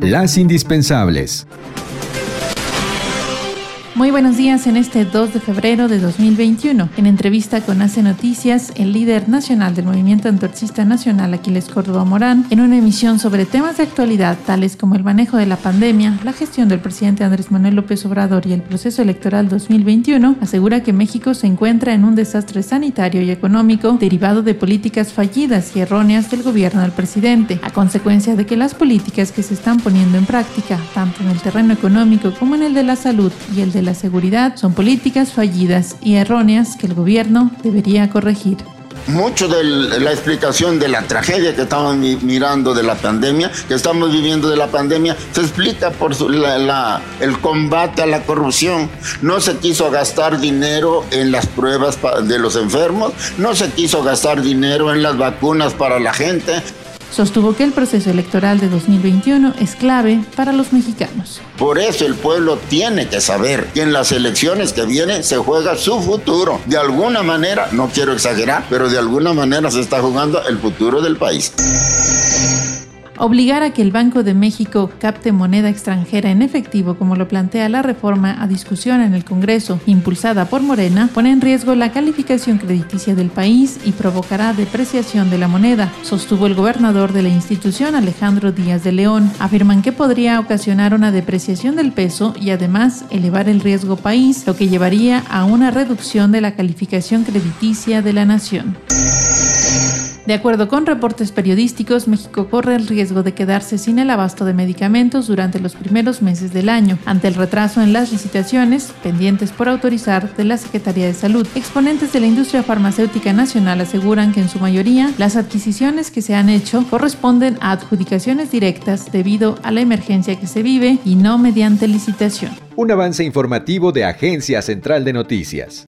Las indispensables. Muy buenos días en este 2 de febrero de 2021. En entrevista con Hace Noticias, el líder nacional del Movimiento Antorchista Nacional, Aquiles Córdoba Morán, en una emisión sobre temas de actualidad tales como el manejo de la pandemia, la gestión del presidente Andrés Manuel López Obrador y el proceso electoral 2021, asegura que México se encuentra en un desastre sanitario y económico derivado de políticas fallidas y erróneas del gobierno del presidente, a consecuencia de que las políticas que se están poniendo en práctica, tanto en el terreno económico como en el de la salud y el de la seguridad son políticas fallidas y erróneas que el gobierno debería corregir. Mucho de la explicación de la tragedia que estamos mirando de la pandemia, que estamos viviendo de la pandemia, se explica por el combate a la corrupción. No se quiso gastar dinero en las pruebas de los enfermos, no se quiso gastar dinero en las vacunas para la gente, Sostuvo que el proceso electoral de 2021 es clave para los mexicanos. Por eso el pueblo tiene que saber que en las elecciones que vienen se juega su futuro. De alguna manera, no quiero exagerar, pero de alguna manera se está jugando el futuro del país. Obligar a que el Banco de México capte moneda extranjera en efectivo, como lo plantea la reforma a discusión en el Congreso, impulsada por Morena, pone en riesgo la calificación crediticia del país y provocará depreciación de la moneda, sostuvo el gobernador de la institución, Alejandro Díaz de León. Afirman que podría ocasionar una depreciación del peso y además elevar el riesgo país, lo que llevaría a una reducción de la calificación crediticia de la nación. De acuerdo con reportes periodísticos, México corre el riesgo de quedarse sin el abasto de medicamentos durante los primeros meses del año, ante el retraso en las licitaciones pendientes por autorizar de la Secretaría de Salud. Exponentes de la industria farmacéutica nacional aseguran que en su mayoría las adquisiciones que se han hecho corresponden a adjudicaciones directas debido a la emergencia que se vive y no mediante licitación. Un avance informativo de Agencia Central de Noticias.